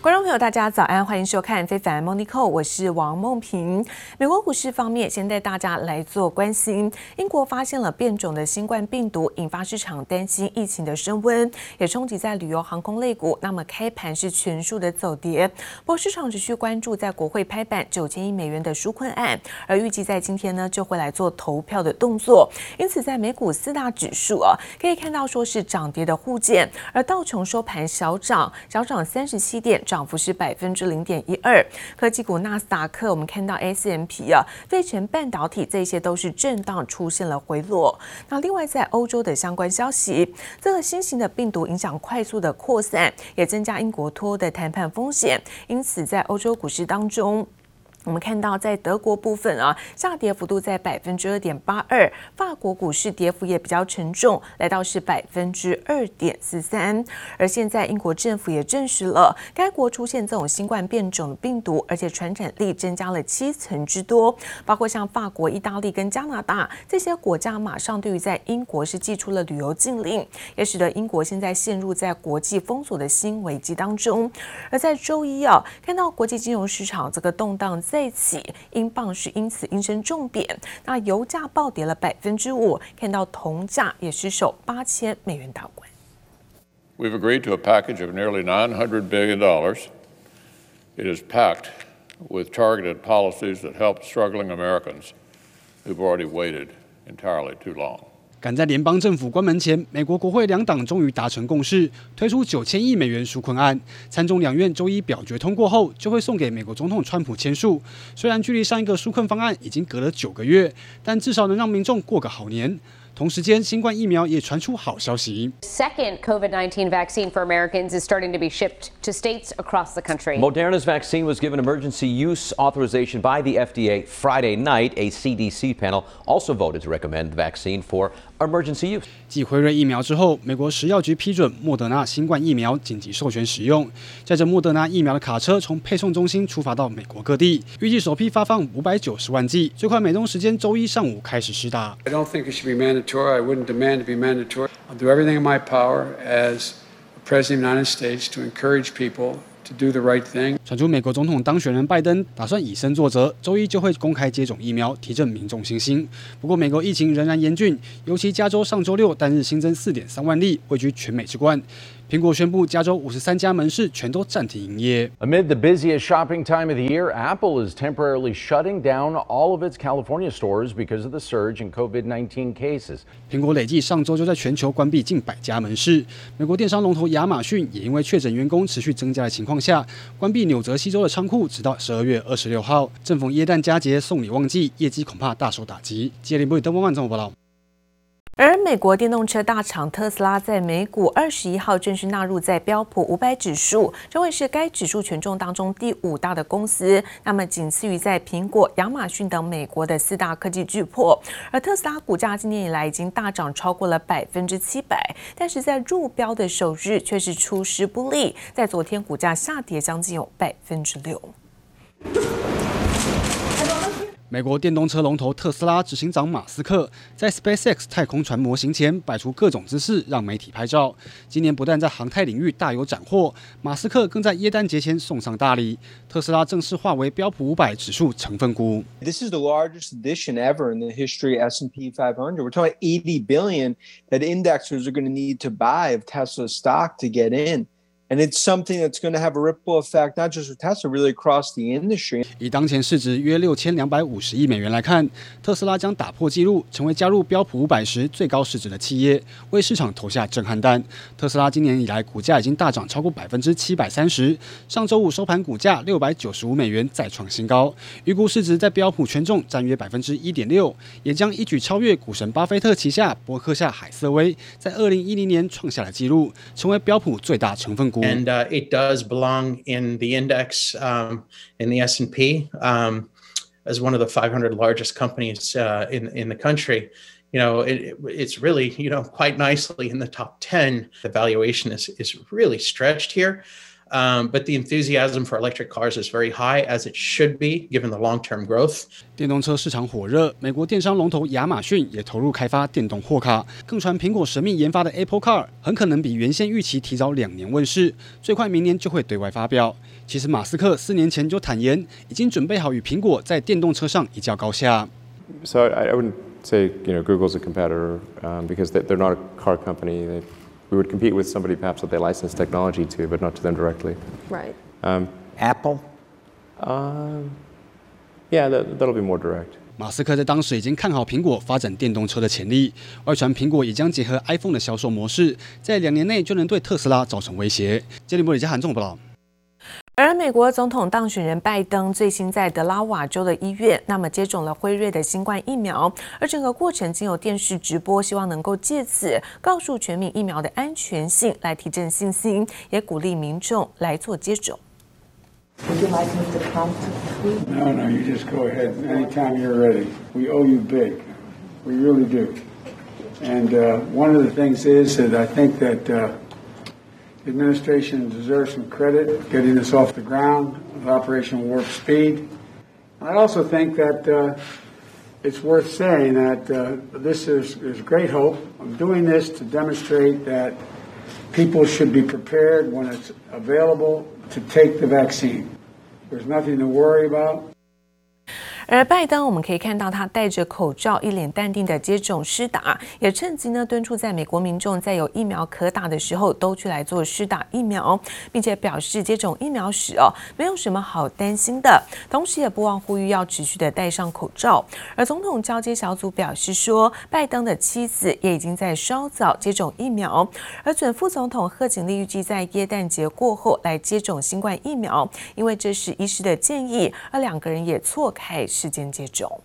观众朋友，大家早安，欢迎收看《非凡 Monico》，我是王梦萍。美国股市方面，先带大家来做关心。英国发现了变种的新冠病毒，引发市场担心疫情的升温，也冲击在旅游航空类股。那么开盘是全数的走跌。不过市场持续关注在国会拍板九千亿美元的纾困案，而预计在今天呢就会来做投票的动作。因此，在美股四大指数啊，可以看到说是涨跌的互见，而道琼收盘小涨，小涨三十七点。涨幅是百分之零点一二，科技股纳斯达克，我们看到 S M P 啊，费城半导体这些都是震荡出现了回落。那另外在欧洲的相关消息，这个新型的病毒影响快速的扩散，也增加英国脱欧的谈判风险，因此在欧洲股市当中。我们看到，在德国部分啊，下跌幅度在百分之二点八二，法国股市跌幅也比较沉重，来到是百分之二点四三。而现在，英国政府也证实了该国出现这种新冠变种病毒，而且传染力增加了七成之多。包括像法国、意大利跟加拿大这些国家，马上对于在英国是寄出了旅游禁令，也使得英国现在陷入在国际封锁的新危机当中。而在周一啊，看到国际金融市场这个动荡在。在起，英镑是因此应声重贬，那油价暴跌了百分之五，看到铜价也失守八千美元大关。We've agreed to a package of nearly nine hundred billion dollars. It is packed with targeted policies that help struggling Americans who've already waited entirely too long. 赶在联邦政府关门前，美国国会两党终于达成共识，推出九千亿美元纾困案。参众两院周一表决通过后，就会送给美国总统川普签署。虽然距离上一个纾困方案已经隔了九个月，但至少能让民众过个好年。同时间，新冠疫苗也传出好消息。Second COVID-19 vaccine for Americans is starting to be shipped to states across the country. Moderna's vaccine was given emergency use authorization by the FDA Friday night. A CDC panel also voted to recommend the vaccine for emergency use. 继辉瑞疫苗之后，美国食药局批准莫德纳新冠疫苗紧急授权使用。载着莫德纳疫苗的卡车从配送中心出发到美国各地，预计首批发放五百九十万剂，最快美东时间周一上午开始施打。I don't think it should be mandatory. I wouldn't demand to be mandatory. I'll do everything in my power as president of the United States to encourage people. To do the right thing. 传出美国总统当选人拜登打算以身作则，周一就会公开接种疫苗，提振民众信心。不过，美国疫情仍然严峻，尤其加州上周六单日新增四点三万例，位居全美之冠。苹果宣布，加州五十三家门市全都暂停营业。Amid the busiest shopping time of the year, Apple is temporarily shutting down all of its California stores because of the surge in COVID-19 cases. 苹果累计上周就在全球关闭近百家门市。美国电商龙头亚马逊也因为确诊员工持续增加的情况下，关闭纽泽西州的仓库，直到十二月二十六号。正逢耶诞佳节送礼旺季，业绩恐怕大受打击。接连不以登波万综合报道。而美国电动车大厂特斯拉在美股二十一号正式纳入在标普五百指数，成为是该指数权重当中第五大的公司。那么仅次于在苹果、亚马逊等美国的四大科技巨擘。而特斯拉股价今年以来已经大涨超过了百分之七百，但是在入标的首日却是出师不利，在昨天股价下跌将近有百分之六。美国电动车龙头特斯拉执行长马斯克在 SpaceX 太空船模型前摆出各种姿势，让媒体拍照。今年不但在航太领域大有斩获，马斯克更在耶诞节前送上大礼。特斯拉正式化为标普五百指数成分股。This is the largest addition ever in the history of S&P 500. We're talking 80 billion that indexers are going to need to buy of Tesla stock to get in. And it's something that's going to have a ripple effect, not just with Tesla, really across the industry. 以当前市值约六千两百五十亿美元来看，特斯拉将打破纪录，成为加入标普五百时最高市值的企业，为市场投下震撼弹。特斯拉今年以来股价已经大涨超过百分之七百三十，上周五收盘股价六百九十五美元再创新高，预估市值在标普权重占约百分之一点六，也将一举超越股神巴菲特旗下伯克夏海瑟威在二零一零年创下的纪录，成为标普最大成分股。And uh, it does belong in the index um, in the S and P um, as one of the 500 largest companies uh, in in the country. You know, it, it's really you know quite nicely in the top 10. The valuation is is really stretched here. Um, but the enthusiasm for electric cars is very high, as it should be, given the long-term growth. 电动车市场火热，美国电商龙头亚马逊也投入开发电动货卡，更传苹果神秘研发的 Apple Car 很可能比原先预期提早两年问世，最快明年就会对外发表。其实马斯克四年前就坦言，已经准备好与苹果在电动车上一较高下。So I, I wouldn't say you know Google's a competitor um, because they're not a car company. They, we would compete with somebody perhaps that they license technology to, but not to them directly. Right. Um, Apple. Um, yeah, that, that'll be more direct. 马斯克在当时已经看好苹果发展电动车的潜力，外传苹果也将结合 iPhone 的销售模式，在两年内就能对特斯拉造成威胁。杰里莫里加韩综报道。而美国总统当选人拜登最新在德拉瓦州的医院，那么接种了辉瑞的新冠疫苗，而整个过程经由电视直播，希望能够借此告诉全民疫苗的安全性，来提振信心，也鼓励民众来做接种。Would you like me to count to the No, no, you just go ahead. Anytime you're ready. We owe you big. We really do. And uh, one of the things is that I think that. Uh, The administration deserves some credit getting this off the ground with Operation Warp Speed. I also think that uh, it's worth saying that uh, this is, is great hope. I'm doing this to demonstrate that people should be prepared when it's available to take the vaccine. There's nothing to worry about. 而拜登，我们可以看到他戴着口罩，一脸淡定的接种施打，也趁机呢敦促在美国民众在有疫苗可打的时候都去来做施打疫苗，并且表示接种疫苗时哦没有什么好担心的，同时也不忘呼吁要持续的戴上口罩。而总统交接小组表示说，拜登的妻子也已经在稍早接种疫苗，而准副总统贺锦丽预计在耶诞节过后来接种新冠疫苗，因为这是医师的建议，而两个人也错开。事件接种。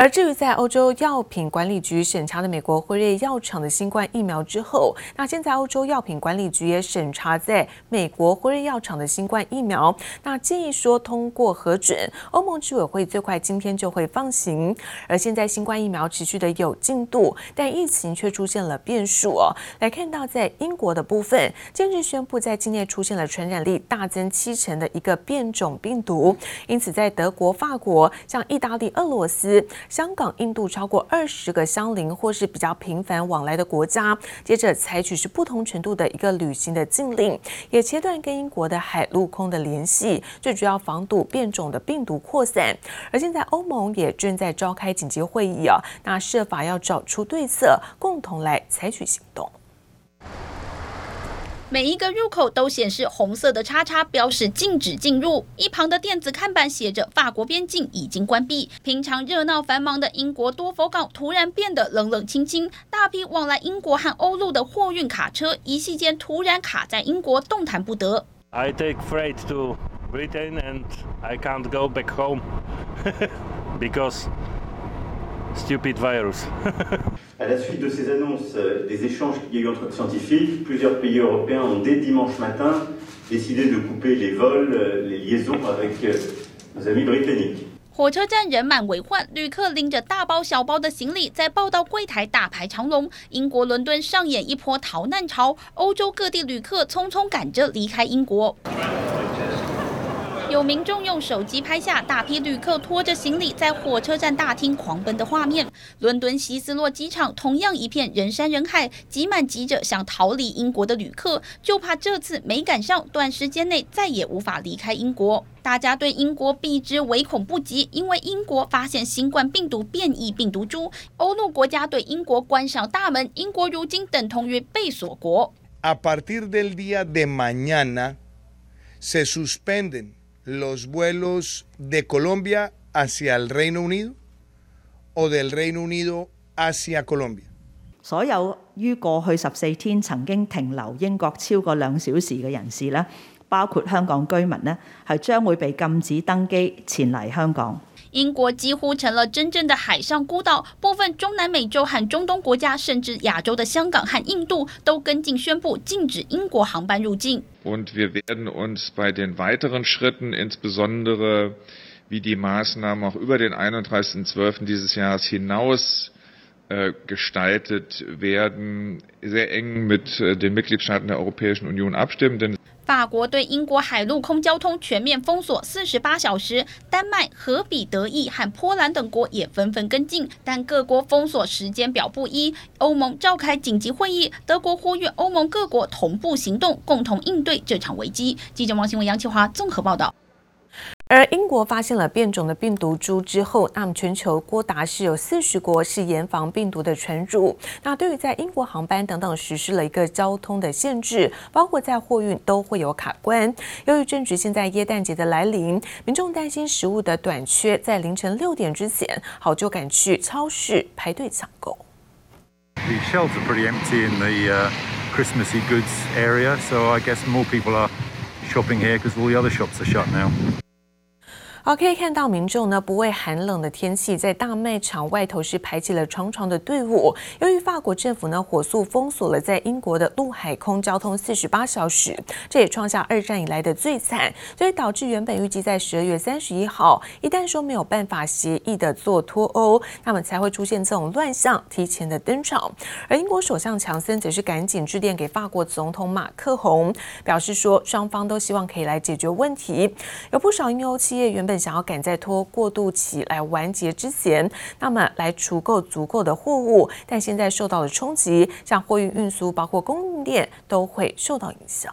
而至于在欧洲药品管理局审查的美国辉瑞药厂的新冠疫苗之后，那现在欧洲药品管理局也审查在美国辉瑞药厂的新冠疫苗，那建议说通过核准，欧盟执委会最快今天就会放行。而现在新冠疫苗持续的有进度，但疫情却出现了变数哦。来看到在英国的部分，近日宣布在境内出现了传染力大增七成的一个变种病毒，因此在德国、法国、像意大利、俄罗斯。香港、印度超过二十个相邻或是比较频繁往来的国家，接着采取是不同程度的一个旅行的禁令，也切断跟英国的海陆空的联系，最主要防堵变种的病毒扩散。而现在欧盟也正在召开紧急会议啊，那设法要找出对策，共同来采取行动。每一个入口都显示红色的叉叉，标示禁止进入。一旁的电子看板写着“法国边境已经关闭”。平常热闹繁忙的英国多佛港突然变得冷冷清清，大批往来英国和欧陆的货运卡车一夕间突然卡在英国，动弹不得。I take freight to Britain and I can't go back home because stupid virus. 火车站人满为患，旅客拎着大包小包的行李在报到柜台大排长龙。英国伦敦上演一波逃难潮，欧洲各地旅客匆匆赶着离开英国。有民众用手机拍下大批旅客拖着行李在火车站大厅狂奔的画面。伦敦希斯洛机场同样一片人山人海，挤满急着想逃离英国的旅客，就怕这次没赶上，短时间内再也无法离开英国。大家对英国避之唯恐不及，因为英国发现新冠病毒变异病毒株，欧陆国家对英国关上大门，英国如今等同于被锁国。所有于过去十四天曾经停留英国超过两小时嘅人士咧，包括香港居民咧，系将会被禁止登机前嚟香港。英国几乎成了真正的海上孤岛，部分中南美洲和中东国家，甚至亚洲的香港和印度，都跟进宣布禁止英国航班入境。Und wir werden uns bei den weiteren Schritten, insbesondere wie die Maßnahmen auch über den 31.12. dieses Jahres hinaus äh, gestaltet werden, sehr eng mit äh, den Mitgliedstaaten der Europäischen Union abstimmen. Denn 法国对英国海陆空交通全面封锁四十八小时，丹麦、荷比德意和波兰等国也纷纷跟进，但各国封锁时间表不一。欧盟召开紧急会议，德国呼吁欧盟各国同步行动，共同应对这场危机。记者王新文、杨启华综合报道。而英国发现了变种的病毒株之后，那么全球多达是有四十国是严防病毒的传入。那对于在英国航班等等实施了一个交通的限制，包括在货运都会有卡关。由于正值现在耶诞节的来临，民众担心食物的短缺，在凌晨六点之前，好就赶去超市排队抢购。The shelves are pretty empty in the Christmassy goods area, so I guess more people are shopping here because all the other shops are shut now. 好，可以看到民众呢不畏寒冷的天气，在大卖场外头是排起了长长的队伍。由于法国政府呢火速封锁了在英国的陆海空交通四十八小时，这也创下二战以来的最惨，所以导致原本预计在十二月三十一号，一旦说没有办法协议的做脱欧，那么才会出现这种乱象提前的登场。而英国首相强森则是赶紧致电给法国总统马克宏，表示说双方都希望可以来解决问题。有不少英欧企业原本本想要赶在拖过渡期来完结之前，那么来储够足够的货物，但现在受到了冲击，像货运运输，包括供应链都会受到影响。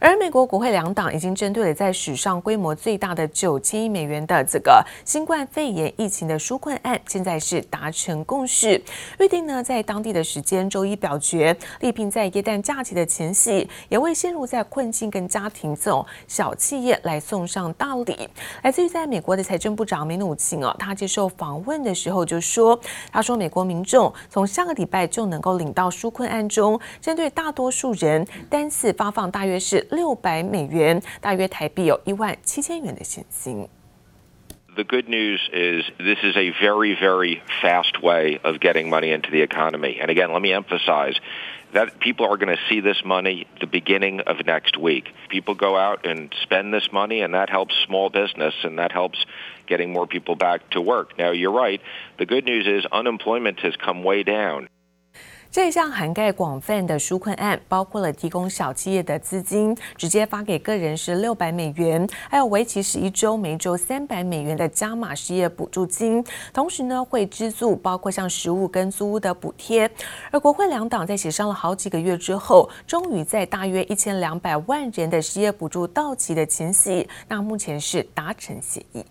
而美国国会两党已经针对了在史上规模最大的九千亿美元的这个新冠肺炎疫情的纾困案，现在是达成共识，预定呢在当地的时间周一表决，力拼在耶诞假期的前夕，也为陷入在困境跟家庭这种小企业来送上大礼。来自于在美国的财政部长梅努钦哦，他接受访问的时候就说，他说美国民众从下个礼拜就能够领到纾困案中，针对大多数人单次发放大约是。六百美元，大约台币有一万七千元的现金。The good news is this is a very, very fast way of getting money into the economy. And again, let me emphasize that people are going to see this money the beginning of next week. People go out and spend this money, and that helps small business, and that helps getting more people back to work. Now, you're right. The good news is unemployment has come way down. 这项涵盖广泛的纾困案，包括了提供小企业的资金，直接发给个人是六百美元，还有为期十一周，每周三百美元的加码失业补助金。同时呢，会资助包括像食物跟租屋的补贴。而国会两党在协商了好几个月之后，终于在大约一千两百万人的失业补助到期的前夕，那目前是达成协议。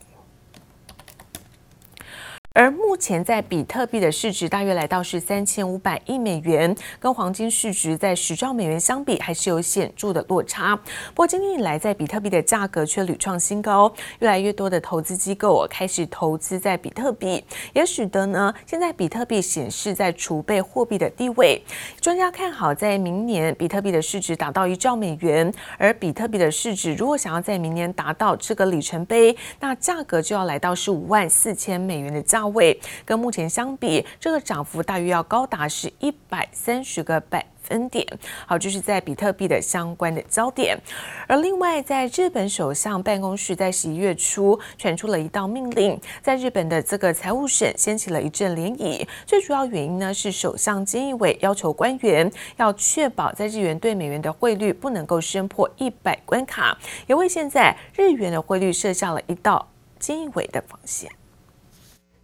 而目前在比特币的市值大约来到是三千五百亿美元，跟黄金市值在十兆美元相比还是有显著的落差。不过今年以来，在比特币的价格却屡创新高，越来越多的投资机构开始投资在比特币，也使得呢现在比特币显示在储备货币的地位。专家看好在明年比特币的市值达到一兆美元，而比特币的市值如果想要在明年达到这个里程碑，那价格就要来到是五万四千美元的价位跟目前相比，这个涨幅大约要高达是一百三十个百分点。好，就是在比特币的相关的焦点。而另外，在日本首相办公室在十一月初传出了一道命令，在日本的这个财务省掀起了一阵涟漪。最主要原因呢是首相菅义伟要求官员要确保在日元对美元的汇率不能够升破一百关卡，也为现在日元的汇率设下了一道菅义伟的防线。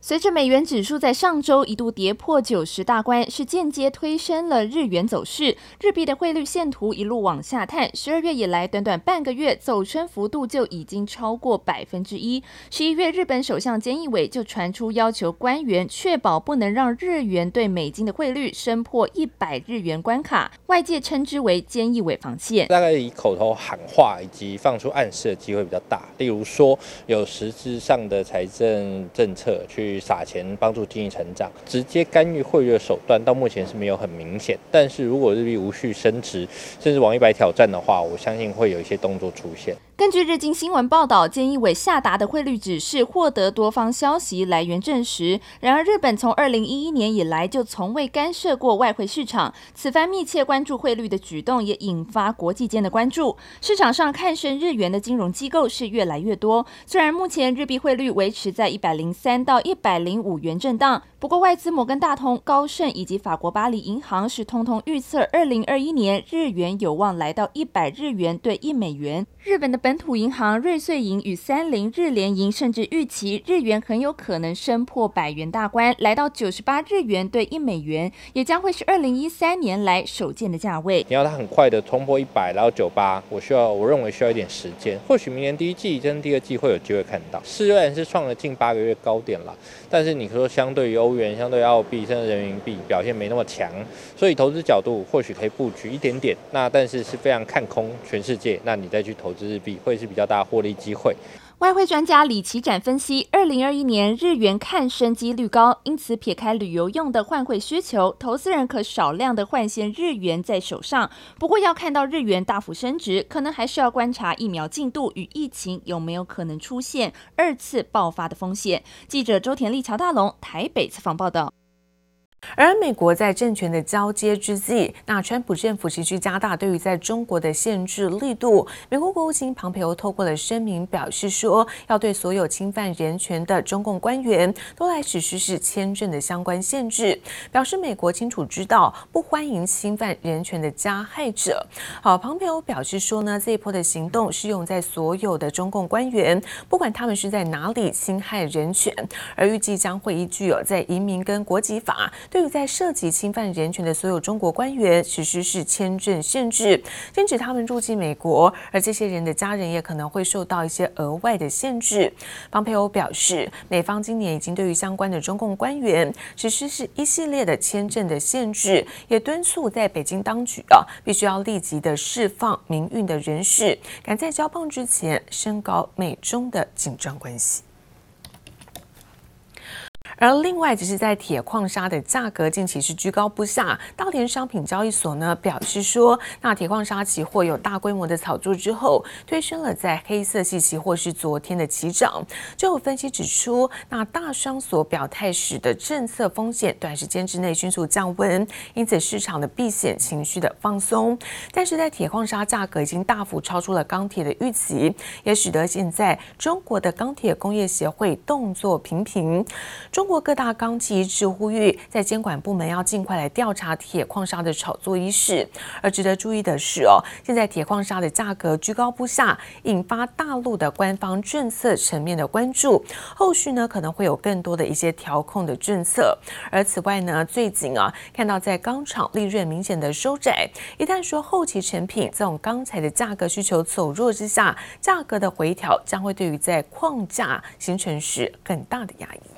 随着美元指数在上周一度跌破九十大关，是间接推升了日元走势。日币的汇率线图一路往下探，十二月以来短短半个月走升幅度就已经超过百分之一。十一月，日本首相菅义伟就传出要求官员确保不能让日元对美金的汇率升破一百日元关卡，外界称之为菅义伟防线。大概以口头喊话以及放出暗示的机会比较大，例如说有实质上的财政政策去。撒钱帮助经济成长，直接干预汇率的手段到目前是没有很明显。但是如果日币无序升值，甚至往一百挑战的话，我相信会有一些动作出现。根据日经新闻报道，菅义伟下达的汇率指示获得多方消息来源证实。然而，日本从二零一一年以来就从未干涉过外汇市场，此番密切关注汇率的举动也引发国际间的关注。市场上看升日元的金融机构是越来越多。虽然目前日币汇率维持在一百零三到一百零五元震荡，不过外资摩根大通、高盛以及法国巴黎银行是通通预测，二零二一年日元有望来到一百日元兑一美元。日本的本土银行瑞穗银与三菱日联银甚至预期日元很有可能升破百元大关，来到九十八日元兑一美元，也将会是二零一三年来首见的价位。你要它很快的冲破一百，然后九八，我需要我认为需要一点时间，或许明年第一季跟第二季会有机会看到。虽然是创了近八个月高点了，但是你说相对于欧元、相对于澳币甚至人民币表现没那么强，所以投资角度或许可以布局一点点。那但是是非常看空全世界，那你再去投资。日币会是比较大获利机会。外汇专家李奇展分析，二零二一年日元看升几率高，因此撇开旅游用的换汇需求，投资人可少量的换现日元在手上。不过要看到日元大幅升值，可能还是要观察疫苗进度与疫情有没有可能出现二次爆发的风险。记者周田丽、乔大龙台北采访报道。而美国在政权的交接之际，那川普政府持续加大对于在中国的限制力度。美国国务卿庞培欧透过了声明表示说，要对所有侵犯人权的中共官员都来实施是签证的相关限制，表示美国清楚知道不欢迎侵犯人权的加害者。好，庞培欧表示说呢，这一波的行动适用在所有的中共官员，不管他们是在哪里侵害人权，而预计将会依据有在移民跟国籍法。对于在涉及侵犯人权的所有中国官员实施是签证限制，禁止他们入境美国，而这些人的家人也可能会受到一些额外的限制。庞佩欧表示，美方今年已经对于相关的中共官员实施是一系列的签证的限制，也敦促在北京当局啊，必须要立即的释放民运的人士，赶在交棒之前升高美中的紧张关系。而另外，只是在铁矿砂的价格近期是居高不下。大连商品交易所呢表示说，那铁矿砂期货有大规模的炒作之后，推升了在黑色系期货是昨天的起涨。就有分析指出，那大商所表态时的政策风险短时间之内迅速降温，因此市场的避险情绪的放松。但是在铁矿砂价格已经大幅超出了钢铁的预期，也使得现在中国的钢铁工业协会动作频频。中国国各大钢企一致呼吁，在监管部门要尽快来调查铁矿砂的炒作一事。而值得注意的是哦，现在铁矿砂的价格居高不下，引发大陆的官方政策层面的关注。后续呢可能会有更多的一些调控的政策。而此外呢，最近啊看到在钢厂利润明显的收窄，一旦说后期成品这种钢材的价格需求走弱之下，价格的回调将会对于在矿价形成时更大的压抑。